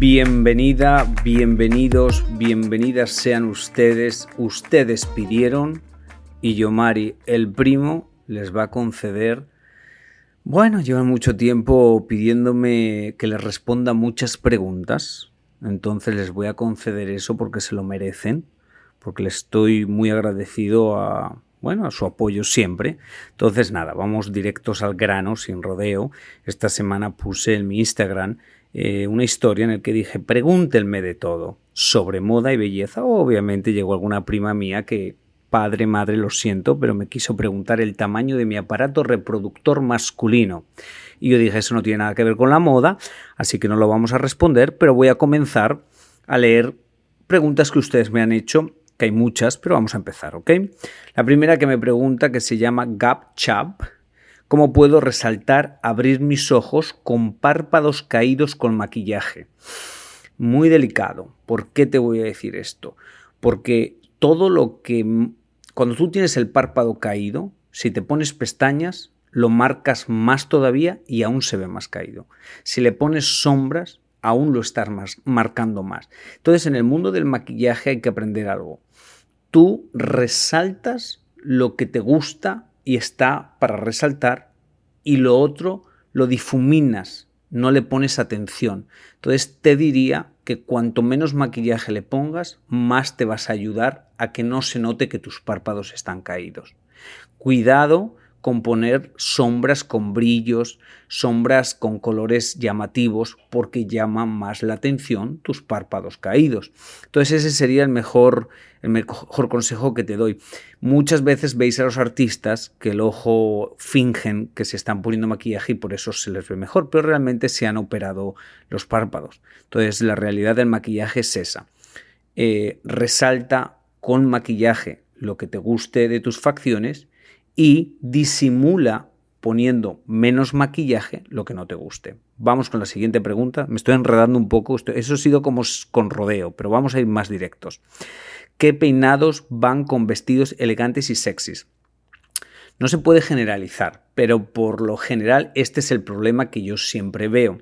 Bienvenida, bienvenidos, bienvenidas sean ustedes. Ustedes pidieron y Yomari, el primo, les va a conceder. Bueno, llevan mucho tiempo pidiéndome que les responda muchas preguntas, entonces les voy a conceder eso porque se lo merecen, porque les estoy muy agradecido a, bueno, a su apoyo siempre. Entonces, nada, vamos directos al grano, sin rodeo. Esta semana puse en mi Instagram eh, una historia en la que dije, pregúntenme de todo sobre moda y belleza. Obviamente llegó alguna prima mía que, padre, madre, lo siento, pero me quiso preguntar el tamaño de mi aparato reproductor masculino. Y yo dije, eso no tiene nada que ver con la moda, así que no lo vamos a responder, pero voy a comenzar a leer preguntas que ustedes me han hecho, que hay muchas, pero vamos a empezar, ¿ok? La primera que me pregunta, que se llama Gap Chap, ¿Cómo puedo resaltar, abrir mis ojos con párpados caídos con maquillaje? Muy delicado. ¿Por qué te voy a decir esto? Porque todo lo que... Cuando tú tienes el párpado caído, si te pones pestañas, lo marcas más todavía y aún se ve más caído. Si le pones sombras, aún lo estás marcando más. Entonces, en el mundo del maquillaje hay que aprender algo. Tú resaltas lo que te gusta y está para resaltar y lo otro lo difuminas, no le pones atención. Entonces te diría que cuanto menos maquillaje le pongas, más te vas a ayudar a que no se note que tus párpados están caídos. Cuidado con poner sombras con brillos, sombras con colores llamativos, porque llaman más la atención tus párpados caídos. Entonces ese sería el mejor, el mejor consejo que te doy. Muchas veces veis a los artistas que el ojo fingen que se están poniendo maquillaje y por eso se les ve mejor, pero realmente se han operado los párpados. Entonces la realidad del maquillaje es esa. Eh, resalta con maquillaje lo que te guste de tus facciones y disimula poniendo menos maquillaje lo que no te guste. Vamos con la siguiente pregunta. Me estoy enredando un poco. Eso ha sido como con rodeo, pero vamos a ir más directos. ¿Qué peinados van con vestidos elegantes y sexys? No se puede generalizar, pero por lo general este es el problema que yo siempre veo.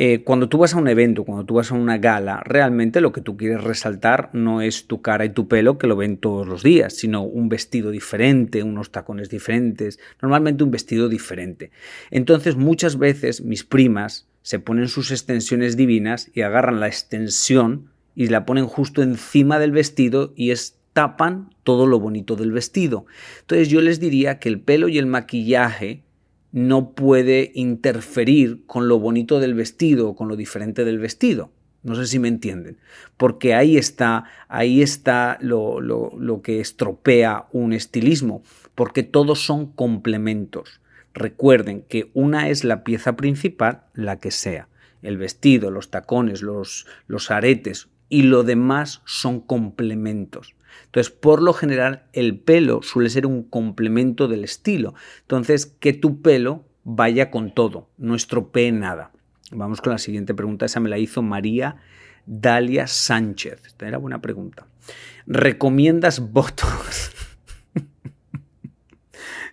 Eh, cuando tú vas a un evento, cuando tú vas a una gala, realmente lo que tú quieres resaltar no es tu cara y tu pelo, que lo ven todos los días, sino un vestido diferente, unos tacones diferentes, normalmente un vestido diferente. Entonces muchas veces mis primas se ponen sus extensiones divinas y agarran la extensión y la ponen justo encima del vestido y es tapan todo lo bonito del vestido. Entonces yo les diría que el pelo y el maquillaje no puede interferir con lo bonito del vestido o con lo diferente del vestido. No sé si me entienden. Porque ahí está, ahí está lo, lo que estropea un estilismo. Porque todos son complementos. Recuerden que una es la pieza principal, la que sea. El vestido, los tacones, los, los aretes y lo demás son complementos. Entonces, por lo general, el pelo suele ser un complemento del estilo. Entonces, que tu pelo vaya con todo, no estropee nada. Vamos con la siguiente pregunta. Esa me la hizo María Dalia Sánchez. Esta era buena pregunta. ¿Recomiendas Botox?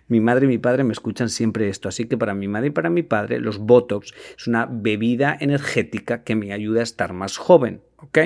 Mi madre y mi padre me escuchan siempre esto, así que para mi madre y para mi padre los Botox es una bebida energética que me ayuda a estar más joven, ¿ok?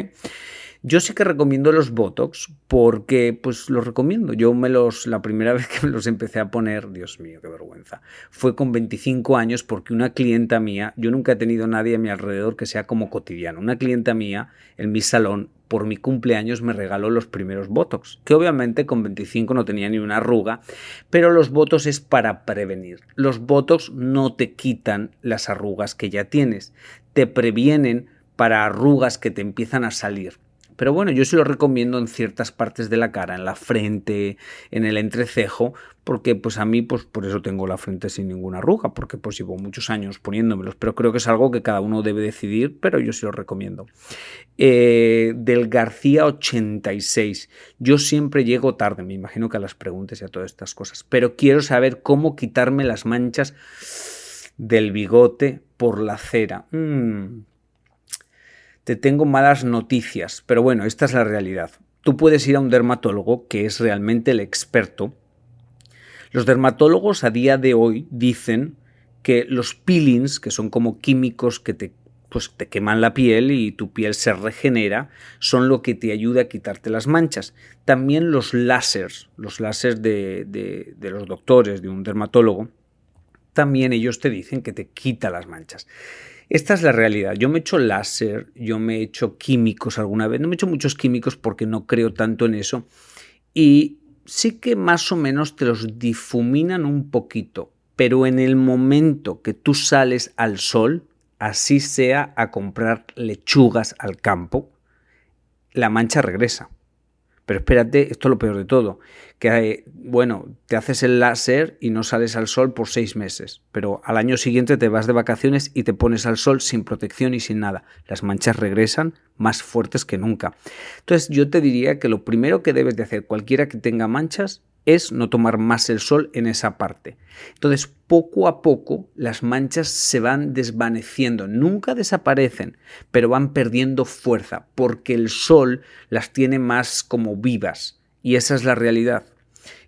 Yo sí que recomiendo los Botox porque pues los recomiendo. Yo me los la primera vez que me los empecé a poner, Dios mío, qué vergüenza. Fue con 25 años porque una clienta mía, yo nunca he tenido nadie a mi alrededor que sea como cotidiano. Una clienta mía en mi salón por mi cumpleaños me regaló los primeros Botox, que obviamente con 25 no tenía ni una arruga, pero los Botox es para prevenir. Los Botox no te quitan las arrugas que ya tienes, te previenen para arrugas que te empiezan a salir. Pero bueno, yo sí lo recomiendo en ciertas partes de la cara, en la frente, en el entrecejo, porque pues a mí pues por eso tengo la frente sin ninguna arruga, porque pues llevo muchos años poniéndomelos, pero creo que es algo que cada uno debe decidir, pero yo sí lo recomiendo. Eh, del García 86, yo siempre llego tarde, me imagino que a las preguntas y a todas estas cosas, pero quiero saber cómo quitarme las manchas del bigote por la cera. Mm, te tengo malas noticias, pero bueno, esta es la realidad. Tú puedes ir a un dermatólogo que es realmente el experto. Los dermatólogos a día de hoy dicen que los peelings, que son como químicos que te, pues, te queman la piel y tu piel se regenera, son lo que te ayuda a quitarte las manchas. También los láseres, los láseres de, de, de los doctores, de un dermatólogo, también ellos te dicen que te quita las manchas. Esta es la realidad. Yo me he hecho láser, yo me he hecho químicos alguna vez. No me he hecho muchos químicos porque no creo tanto en eso. Y sí que más o menos te los difuminan un poquito. Pero en el momento que tú sales al sol, así sea a comprar lechugas al campo, la mancha regresa. Pero espérate, esto es lo peor de todo, que eh, bueno, te haces el láser y no sales al sol por seis meses, pero al año siguiente te vas de vacaciones y te pones al sol sin protección y sin nada. Las manchas regresan más fuertes que nunca. Entonces yo te diría que lo primero que debes de hacer cualquiera que tenga manchas es no tomar más el sol en esa parte. Entonces, poco a poco las manchas se van desvaneciendo, nunca desaparecen, pero van perdiendo fuerza porque el sol las tiene más como vivas y esa es la realidad.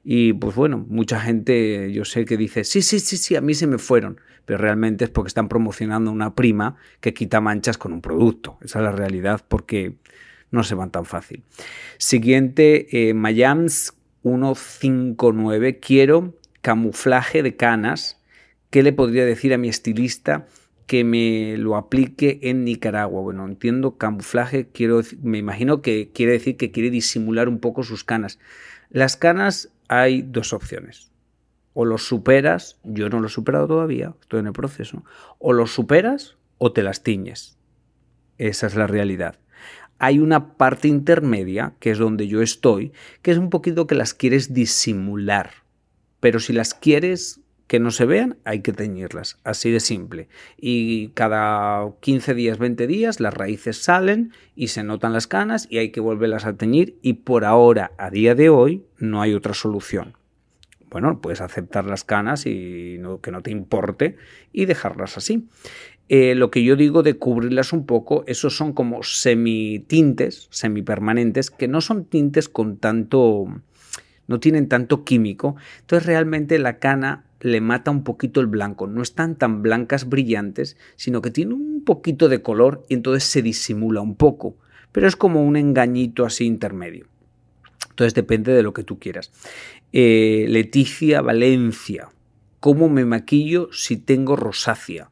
Y pues bueno, mucha gente yo sé que dice, sí, sí, sí, sí, a mí se me fueron, pero realmente es porque están promocionando una prima que quita manchas con un producto. Esa es la realidad porque no se van tan fácil. Siguiente, eh, 159. Quiero camuflaje de canas. ¿Qué le podría decir a mi estilista que me lo aplique en Nicaragua? Bueno, entiendo camuflaje, quiero, me imagino que quiere decir que quiere disimular un poco sus canas. Las canas hay dos opciones. O los superas, yo no lo he superado todavía, estoy en el proceso, o los superas o te las tiñes. Esa es la realidad hay una parte intermedia, que es donde yo estoy, que es un poquito que las quieres disimular. Pero si las quieres que no se vean, hay que teñirlas, así de simple. Y cada 15 días, 20 días, las raíces salen y se notan las canas y hay que volverlas a teñir y por ahora, a día de hoy, no hay otra solución. Bueno, puedes aceptar las canas y que no te importe y dejarlas así. Eh, lo que yo digo de cubrirlas un poco, esos son como semitintes, semipermanentes, que no son tintes con tanto, no tienen tanto químico. Entonces realmente la cana le mata un poquito el blanco. No están tan blancas brillantes, sino que tiene un poquito de color y entonces se disimula un poco. Pero es como un engañito así intermedio. Entonces depende de lo que tú quieras. Eh, Leticia Valencia. ¿Cómo me maquillo si tengo rosácea?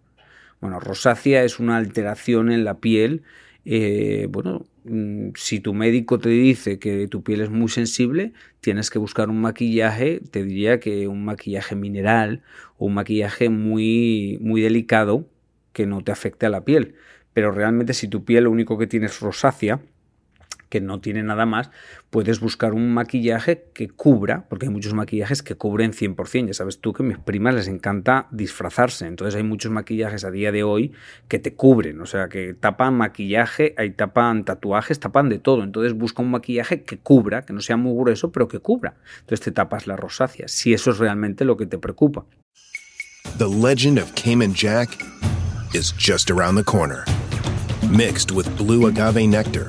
Bueno, rosácea es una alteración en la piel. Eh, bueno, mm, si tu médico te dice que tu piel es muy sensible, tienes que buscar un maquillaje, te diría que un maquillaje mineral o un maquillaje muy, muy delicado que no te afecte a la piel. Pero realmente si tu piel lo único que tiene es rosácea, que no tiene nada más, puedes buscar un maquillaje que cubra, porque hay muchos maquillajes que cubren 100%. Ya sabes tú que a mis primas les encanta disfrazarse, entonces hay muchos maquillajes a día de hoy que te cubren, o sea, que tapan maquillaje, hay tapan tatuajes, tapan de todo. Entonces busca un maquillaje que cubra, que no sea muy grueso, pero que cubra. Entonces te tapas la rosácea, si eso es realmente lo que te preocupa. The legend of Cayman Jack is just around the corner. Mixed with blue agave nectar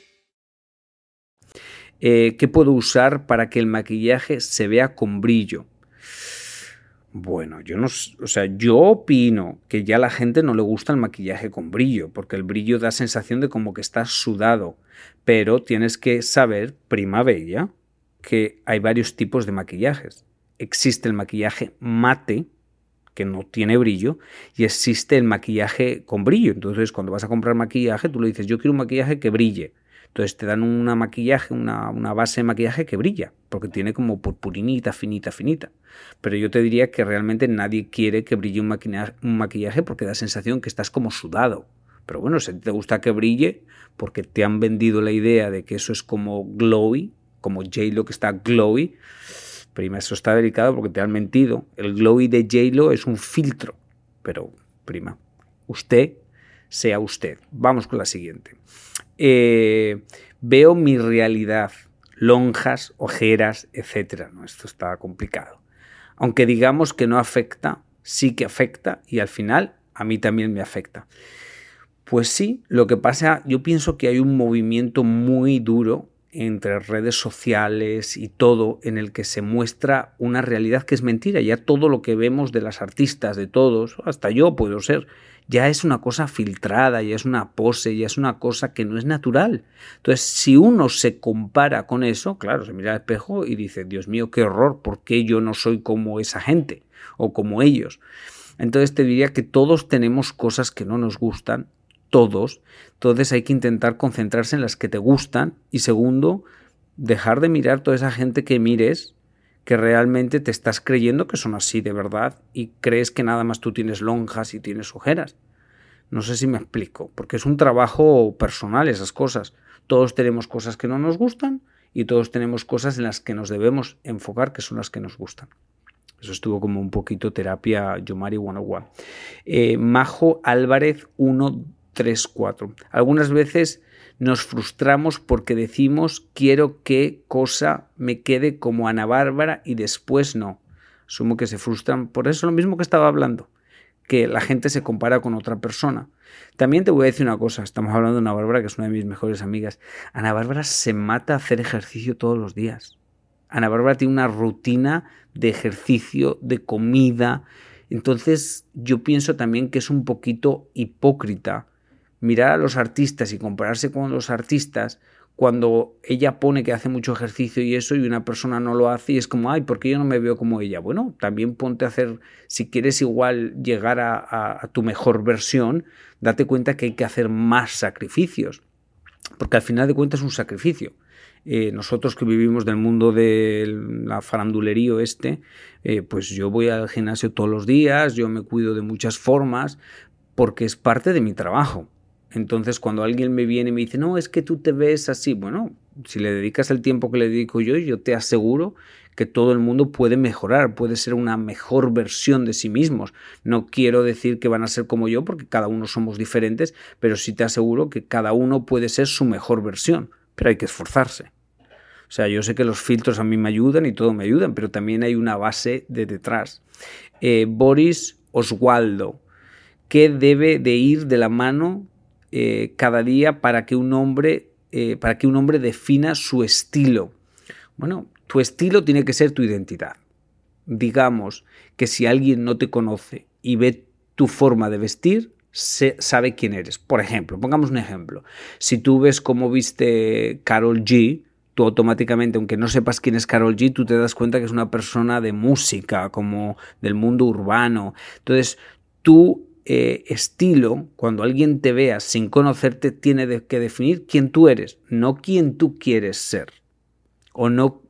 Eh, ¿Qué puedo usar para que el maquillaje se vea con brillo? Bueno, yo no, o sea, yo opino que ya a la gente no le gusta el maquillaje con brillo, porque el brillo da sensación de como que estás sudado, pero tienes que saber, prima bella, que hay varios tipos de maquillajes. Existe el maquillaje mate, que no tiene brillo, y existe el maquillaje con brillo. Entonces, cuando vas a comprar maquillaje, tú le dices, yo quiero un maquillaje que brille. Entonces te dan una maquillaje, una, base de maquillaje que brilla, porque tiene como purpurinita, finita, finita. Pero yo te diría que realmente nadie quiere que brille un maquillaje, un maquillaje porque da sensación que estás como sudado. Pero bueno, si te gusta que brille, porque te han vendido la idea de que eso es como glowy, como J-Lo que está glowy, prima, eso está delicado porque te han mentido. El glowy de J-Lo es un filtro. Pero, prima, usted sea usted. Vamos con la siguiente. Eh, veo mi realidad, lonjas, ojeras, etc. ¿no? Esto está complicado. Aunque digamos que no afecta, sí que afecta y al final a mí también me afecta. Pues sí, lo que pasa, yo pienso que hay un movimiento muy duro entre redes sociales y todo en el que se muestra una realidad que es mentira. Ya todo lo que vemos de las artistas, de todos, hasta yo puedo ser, ya es una cosa filtrada, ya es una pose, ya es una cosa que no es natural. Entonces, si uno se compara con eso, claro, se mira al espejo y dice, Dios mío, qué horror, ¿por qué yo no soy como esa gente o como ellos? Entonces te diría que todos tenemos cosas que no nos gustan, todos. Entonces hay que intentar concentrarse en las que te gustan y segundo, dejar de mirar toda esa gente que mires que realmente te estás creyendo que son así de verdad y crees que nada más tú tienes lonjas y tienes ojeras. No sé si me explico, porque es un trabajo personal esas cosas. Todos tenemos cosas que no nos gustan y todos tenemos cosas en las que nos debemos enfocar que son las que nos gustan. Eso estuvo como un poquito terapia Yomari 101. Eh, Majo Álvarez 134. Algunas veces nos frustramos porque decimos quiero que cosa me quede como Ana Bárbara y después no. Asumo que se frustran por eso lo mismo que estaba hablando, que la gente se compara con otra persona. También te voy a decir una cosa, estamos hablando de Ana Bárbara, que es una de mis mejores amigas. Ana Bárbara se mata a hacer ejercicio todos los días. Ana Bárbara tiene una rutina de ejercicio, de comida. Entonces yo pienso también que es un poquito hipócrita mirar a los artistas y compararse con los artistas cuando ella pone que hace mucho ejercicio y eso y una persona no lo hace y es como, ay, ¿por qué yo no me veo como ella? Bueno, también ponte a hacer, si quieres igual llegar a, tu mejor versión, date cuenta que hay que hacer más sacrificios, porque al final de cuentas es un sacrificio. Eh, nosotros que vivimos del mundo de la farandulería este, eh, pues yo voy al gimnasio todos los días, yo me cuido de muchas formas, porque es parte de mi trabajo. Entonces, cuando alguien me viene y me dice, no, es que tú te ves así, bueno, si le dedicas el tiempo que le dedico yo, yo te aseguro que todo el mundo puede mejorar, puede ser una mejor versión de sí mismos. No quiero decir que van a ser como yo, porque cada uno somos diferentes, pero sí te aseguro que cada uno puede ser su mejor versión, pero hay que esforzarse. O sea, yo sé que los filtros a mí me ayudan y todo me ayudan, pero también hay una base de detrás. Eh, Boris Oswaldo, ¿qué debe de ir de la mano eh, cada día para que un hombre eh, para que un hombre defina su estilo. Bueno, tu estilo tiene que ser tu identidad. Digamos que si alguien no te conoce y ve tu forma de vestir, se, sabe quién eres. Por ejemplo, pongamos un ejemplo. Si tú ves cómo viste Carol G, tú automáticamente, aunque no sepas quién es Carol G, tú te das cuenta que es una persona de música, como del mundo urbano. Entonces, tú eh, estilo, cuando alguien te vea sin conocerte, tiene que definir quién tú eres, no quién tú quieres ser, o no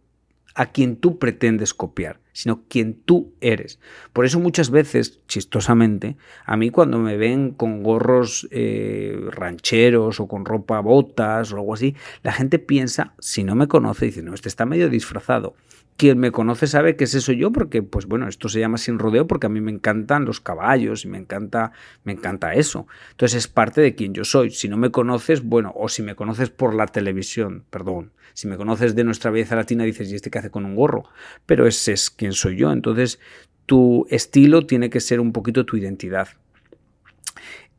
a quien tú pretendes copiar. sino quien tú eres. Por eso muchas veces, chistosamente, a mí cuando me ven con gorros eh, rancheros o con ropa botas o algo así, la gente piensa, si no me conoce, dice, no, este está medio disfrazado. Quien me conoce sabe que es eso yo, porque, pues bueno, esto se llama sin rodeo porque a mí me encantan los caballos y me encanta, me encanta eso. Entonces es parte de quien yo soy. Si no me conoces, bueno, o si me conoces por la televisión, perdón, si me conoces de nuestra belleza latina, dices, ¿y este qué hace con un gorro? Pero ese es quien soy yo. Entonces, tu estilo tiene que ser un poquito tu identidad.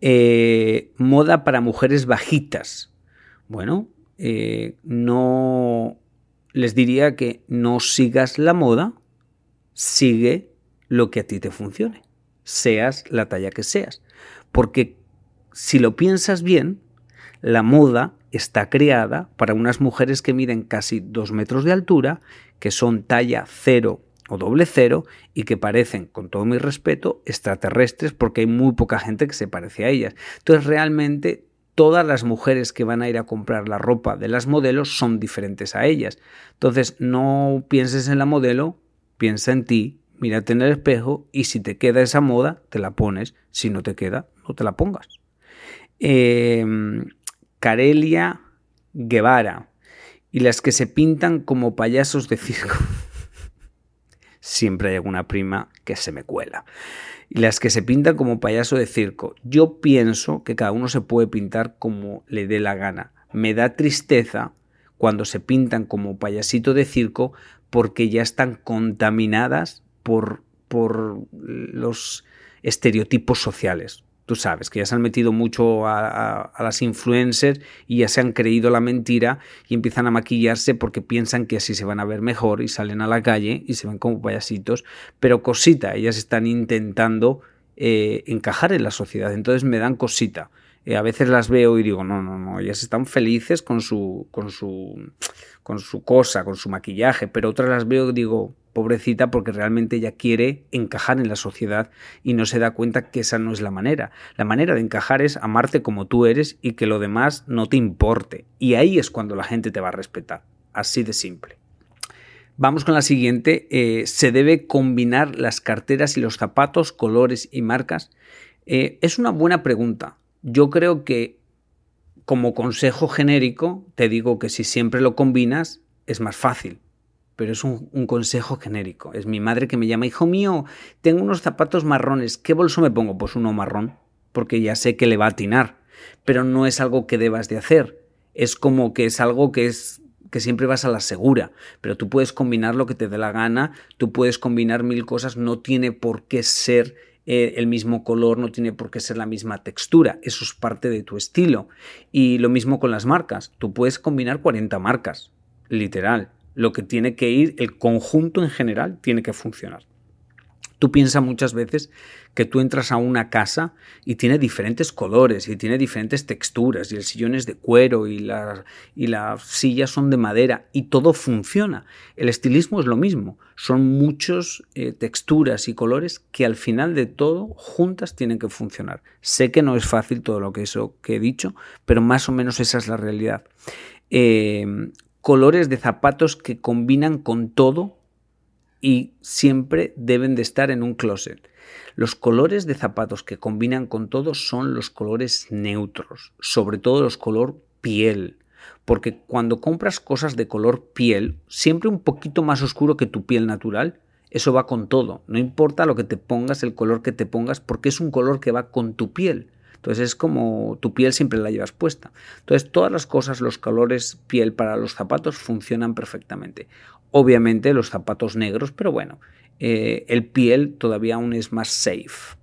Eh, moda para mujeres bajitas. Bueno, eh, no les diría que no sigas la moda, sigue lo que a ti te funcione, seas la talla que seas. Porque si lo piensas bien, la moda está creada para unas mujeres que miden casi dos metros de altura, que son talla cero o doble cero y que parecen, con todo mi respeto, extraterrestres porque hay muy poca gente que se parece a ellas. Entonces realmente todas las mujeres que van a ir a comprar la ropa de las modelos son diferentes a ellas. Entonces no pienses en la modelo, piensa en ti, mírate en el espejo y si te queda esa moda, te la pones. Si no te queda, no te la pongas. Carelia Guevara y las que se pintan como payasos de circo. Siempre hay alguna prima que se me cuela. Y las que se pintan como payaso de circo. Yo pienso que cada uno se puede pintar como le dé la gana. Me da tristeza cuando se pintan como payasito de circo porque ya están contaminadas por, por los estereotipos sociales tú sabes, que ya se han metido mucho a, las influencers y ya se han creído la mentira y empiezan a maquillarse porque piensan que así se van a ver mejor y salen a la calle y se ven como payasitos, pero cosita, ellas están intentando eh, encajar en la sociedad, entonces me dan cosita. Eh, a veces las veo y digo, no, no, no, ellas están felices con su, con su, con su cosa, con su maquillaje, pero otras las veo y digo, pobrecita porque realmente ella quiere encajar en la sociedad y no se da cuenta que esa no es la manera. La manera de encajar es amarte como tú eres y que lo demás no te importe. Y ahí es cuando la gente te va a respetar. Así de simple. Vamos con la siguiente. Eh, ¿Se debe combinar las carteras y los zapatos, colores y marcas? Eh, es una buena pregunta. Yo creo que como consejo genérico te digo que si siempre lo combinas es más fácil pero es un, consejo genérico. Es mi madre que me llama, hijo mío, tengo unos zapatos marrones, ¿qué bolso me pongo? Pues uno marrón, porque ya sé que le va a atinar, pero no es algo que debas de hacer. Es como que es algo que es que siempre vas a la segura, pero tú puedes combinar lo que te dé la gana, tú puedes combinar mil cosas, no tiene por qué ser eh, el mismo color, no tiene por qué ser la misma textura, eso es parte de tu estilo. Y lo mismo con las marcas, tú puedes combinar 40 marcas, literal, lo que tiene que ir, el conjunto en general tiene que funcionar. Tú piensas muchas veces que tú entras a una casa y tiene diferentes colores y tiene diferentes texturas y el sillón es de cuero y, y las sillas son de madera y todo funciona. El estilismo es lo mismo, son muchas eh, texturas y colores que al final de todo juntas tienen que funcionar. Sé que no es fácil todo lo que eso que he dicho, pero más o menos esa es la realidad. Eh, colores de zapatos que combinan con todo y siempre deben de estar en un closet. Los colores de zapatos que combinan con todo son los colores neutros, sobre todo los color piel, porque cuando compras cosas de color piel, siempre un poquito más oscuro que tu piel natural, eso va con todo, no importa lo que te pongas, el color que te pongas, porque es un color que va con tu piel. Entonces es como tu piel siempre la llevas puesta. Entonces todas las cosas, los colores piel para los zapatos funcionan perfectamente. Obviamente los zapatos negros, pero bueno, eh, el piel todavía aún es más safe.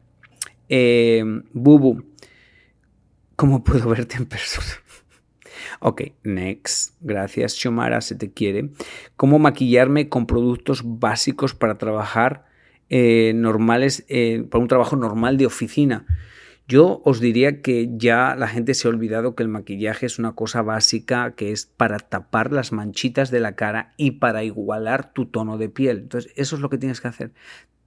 Eh, Bubu, ¿cómo puedo verte en persona? Ok, next. Gracias, Xiomara, se te quiere. ¿Cómo maquillarme con productos básicos para trabajar eh, normales, para un trabajo normal de oficina? Yo os diría que ya la gente se ha olvidado que el maquillaje es una cosa básica que es para tapar las manchitas de la cara y para igualar tu tono de piel. Entonces, eso es lo que tienes que hacer.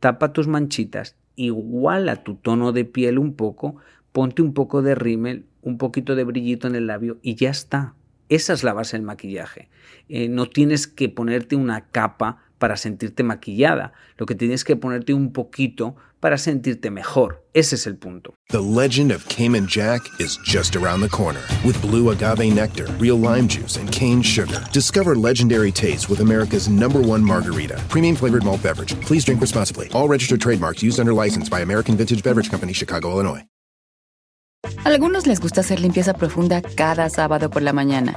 Tapa tus manchitas, iguala tu tono de piel un poco, ponte un poco de rímel, un poquito de brillito en el labio y ya está. Esa es la base del maquillaje. Eh, no tienes que ponerte una capa para sentirte maquillada. Lo que tienes que ponerte un poquito para sentirte mejor. Ese es el punto. The legend of Cayman Jack is just around the corner. With blue agave nectar, real lime juice, and cane sugar. Discover legendary taste with America's number one margarita. Premium flavored malt beverage. Please drink responsibly. All registered trademarks used under license by American Vintage Beverage Company, Chicago, Illinois. algunos les gusta hacer limpieza profunda cada sábado por la mañana.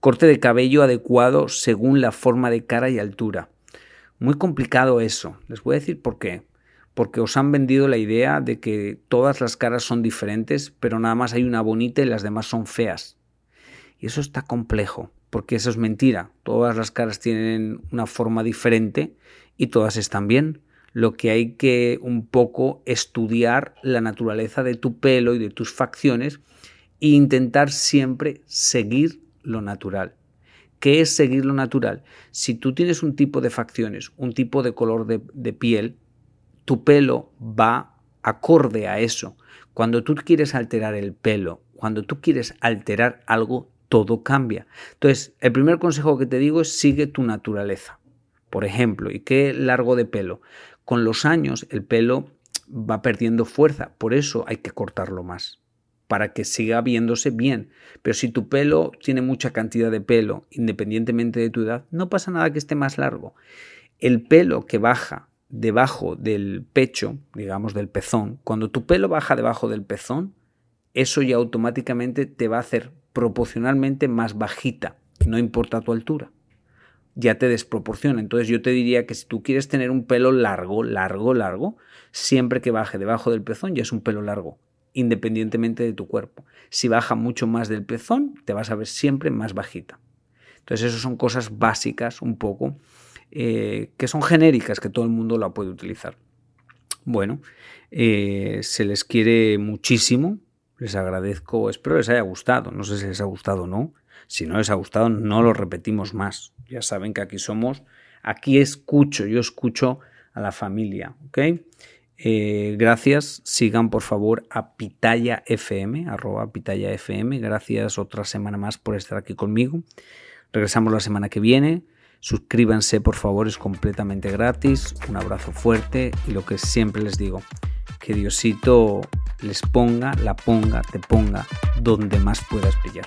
Corte de cabello adecuado según la forma de cara y altura. Muy complicado eso. Les voy a decir por qué porque os han vendido la idea de que todas las caras son diferentes, pero nada más hay una bonita y las demás son feas. Y eso está complejo, porque eso es mentira. Todas las caras tienen una forma diferente y todas están bien. Lo que hay que un poco estudiar la naturaleza de tu pelo y de tus facciones e intentar siempre seguir lo natural. ¿Qué es seguir lo natural? Si tú tienes un tipo de facciones, un tipo de color de, piel, tu pelo va acorde a eso. Cuando tú quieres alterar el pelo, cuando tú quieres alterar algo, todo cambia. Entonces, el primer consejo que te digo es sigue tu naturaleza. Por ejemplo, ¿y qué largo de pelo? Con los años el pelo va perdiendo fuerza, por eso hay que cortarlo más, para que siga viéndose bien. Pero si tu pelo tiene mucha cantidad de pelo, independientemente de tu edad, no pasa nada que esté más largo. El pelo que baja debajo del pecho, digamos del pezón, cuando tu pelo baja debajo del pezón, eso ya automáticamente te va a hacer proporcionalmente más bajita, no importa tu altura. Ya te desproporciona. Entonces yo te diría que si tú quieres tener un pelo largo, largo, largo, siempre que baje debajo del pezón ya es un pelo largo, independientemente de tu cuerpo. Si baja mucho más del pezón, te vas a ver siempre más bajita. Entonces, eso son cosas básicas un poco eh, que son genéricas, que todo el mundo la puede utilizar. Bueno, eh, se les quiere muchísimo, les agradezco, espero les haya gustado, no sé si les ha gustado o no, si no les ha gustado no lo repetimos más, ya saben que aquí somos, aquí escucho, yo escucho a la familia, ¿ok? Eh, gracias, sigan por favor a Pitaya FM, arroba Pitaya FM, gracias otra semana más por estar aquí conmigo, regresamos la semana que viene, Suscríbanse, por favor, es completamente gratis. Un abrazo fuerte y lo que siempre les digo, que Diosito les ponga, la ponga, te ponga donde más puedas brillar.